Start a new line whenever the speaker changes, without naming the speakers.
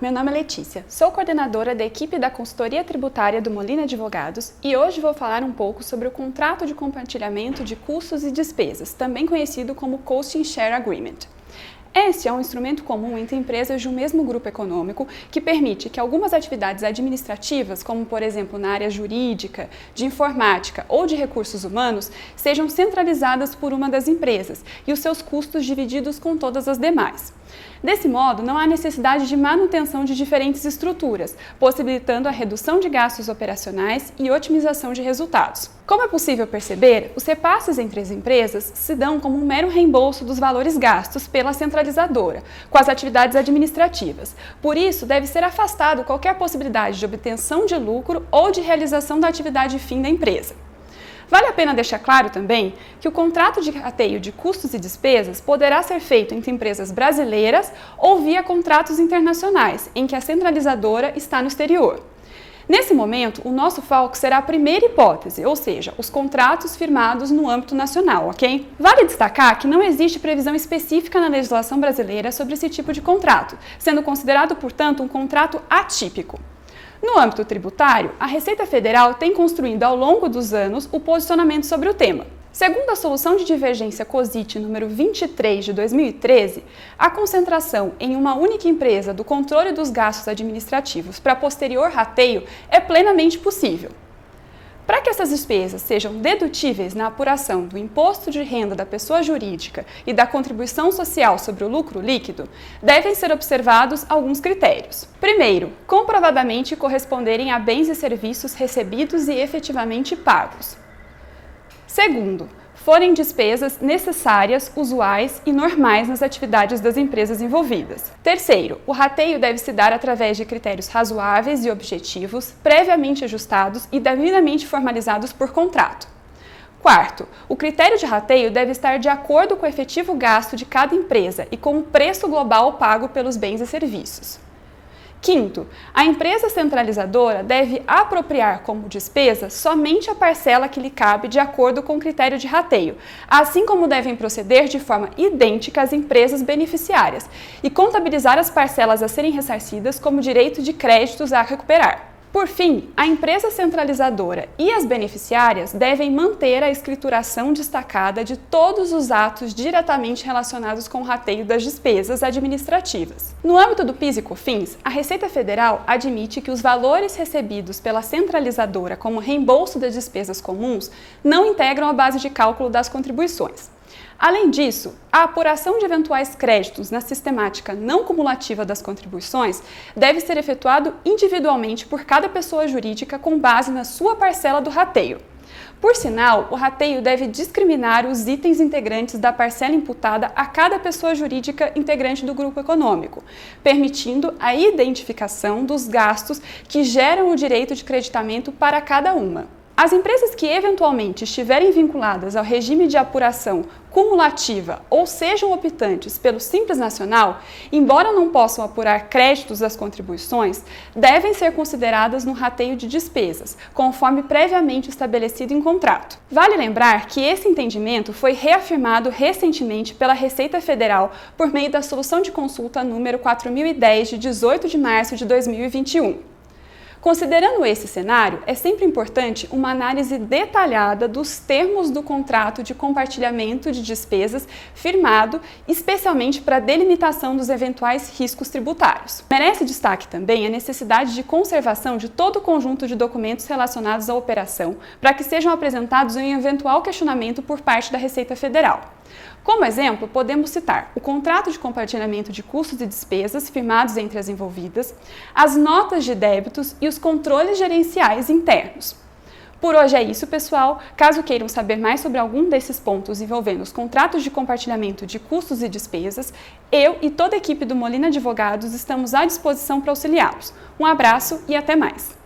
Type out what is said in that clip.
meu nome é Letícia, sou coordenadora da equipe da consultoria tributária do Molina Advogados e hoje vou falar um pouco sobre o contrato de compartilhamento de custos e despesas, também conhecido como Cost Share Agreement. Este é um instrumento comum entre empresas de um mesmo grupo econômico que permite que algumas atividades administrativas, como por exemplo na área jurídica, de informática ou de recursos humanos, sejam centralizadas por uma das empresas e os seus custos divididos com todas as demais. Desse modo, não há necessidade de manutenção de diferentes estruturas, possibilitando a redução de gastos operacionais e otimização de resultados. Como é possível perceber, os repasses entre as empresas se dão como um mero reembolso dos valores gastos pela centralizadora, com as atividades administrativas. Por isso, deve ser afastado qualquer possibilidade de obtenção de lucro ou de realização da atividade fim da empresa. Vale a pena deixar claro também que o contrato de rateio de custos e despesas poderá ser feito entre empresas brasileiras ou via contratos internacionais, em que a centralizadora está no exterior. Nesse momento, o nosso foco será a primeira hipótese, ou seja, os contratos firmados no âmbito nacional, ok? Vale destacar que não existe previsão específica na legislação brasileira sobre esse tipo de contrato, sendo considerado, portanto, um contrato atípico. No âmbito tributário, a Receita Federal tem construído ao longo dos anos o posicionamento sobre o tema. Segundo a solução de divergência COSIT número 23 de 2013, a concentração em uma única empresa do controle dos gastos administrativos para posterior rateio é plenamente possível. Para que essas despesas sejam dedutíveis na apuração do imposto de renda da pessoa jurídica e da contribuição social sobre o lucro líquido, devem ser observados alguns critérios. Primeiro, comprovadamente corresponderem a bens e serviços recebidos e efetivamente pagos. Segundo, forem despesas necessárias, usuais e normais nas atividades das empresas envolvidas. Terceiro, o rateio deve se dar através de critérios razoáveis e objetivos, previamente ajustados e devidamente formalizados por contrato. Quarto, o critério de rateio deve estar de acordo com o efetivo gasto de cada empresa e com o preço global pago pelos bens e serviços. Quinto, a empresa centralizadora deve apropriar como despesa somente a parcela que lhe cabe de acordo com o critério de rateio, assim como devem proceder de forma idêntica as empresas beneficiárias e contabilizar as parcelas a serem ressarcidas como direito de créditos a recuperar. Por fim, a empresa centralizadora e as beneficiárias devem manter a escrituração destacada de todos os atos diretamente relacionados com o rateio das despesas administrativas. No âmbito do PIS e COFINS, a Receita Federal admite que os valores recebidos pela centralizadora como reembolso das despesas comuns não integram a base de cálculo das contribuições. Além disso, a apuração de eventuais créditos na sistemática não cumulativa das contribuições deve ser efetuado individualmente por cada pessoa jurídica com base na sua parcela do rateio. Por sinal, o rateio deve discriminar os itens integrantes da parcela imputada a cada pessoa jurídica integrante do grupo econômico, permitindo a identificação dos gastos que geram o direito de creditamento para cada uma. As empresas que eventualmente estiverem vinculadas ao regime de apuração cumulativa ou sejam optantes pelo Simples Nacional, embora não possam apurar créditos das contribuições, devem ser consideradas no rateio de despesas, conforme previamente estabelecido em contrato. Vale lembrar que esse entendimento foi reafirmado recentemente pela Receita Federal por meio da solução de consulta número 4010 de 18 de março de 2021. Considerando esse cenário, é sempre importante uma análise detalhada dos termos do contrato de compartilhamento de despesas firmado, especialmente para a delimitação dos eventuais riscos tributários. Merece destaque também a necessidade de conservação de todo o conjunto de documentos relacionados à operação, para que sejam apresentados em eventual questionamento por parte da Receita Federal. Como exemplo, podemos citar o contrato de compartilhamento de custos e despesas firmados entre as envolvidas, as notas de débitos e os controles gerenciais internos. Por hoje é isso, pessoal. Caso queiram saber mais sobre algum desses pontos envolvendo os contratos de compartilhamento de custos e despesas, eu e toda a equipe do Molina Advogados estamos à disposição para auxiliá-los. Um abraço e até mais!